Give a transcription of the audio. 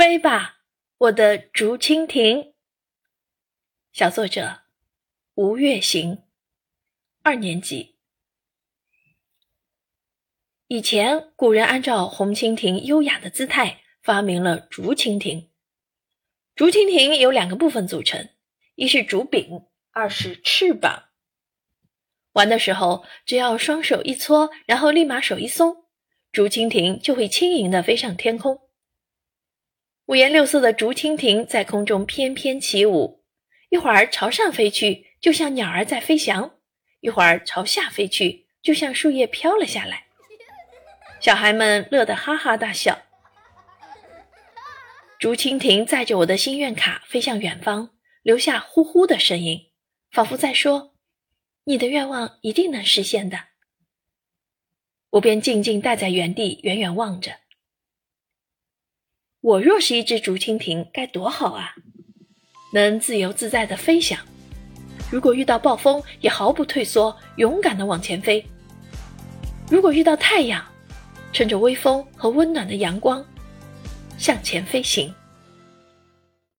飞吧，我的竹蜻蜓。小作者吴月行，二年级。以前古人按照红蜻蜓优雅的姿态发明了竹蜻蜓。竹蜻蜓由两个部分组成，一是竹柄，二是翅膀。玩的时候，只要双手一搓，然后立马手一松，竹蜻蜓就会轻盈地飞上天空。五颜六色的竹蜻蜓在空中翩翩起舞，一会儿朝上飞去，就像鸟儿在飞翔；一会儿朝下飞去，就像树叶飘了下来。小孩们乐得哈哈大笑。竹蜻蜓载着我的心愿卡飞向远方，留下呼呼的声音，仿佛在说。你的愿望一定能实现的，我便静静待在原地，远远望着。我若是一只竹蜻蜓，该多好啊！能自由自在的飞翔，如果遇到暴风，也毫不退缩，勇敢的往前飞；如果遇到太阳，趁着微风和温暖的阳光，向前飞行。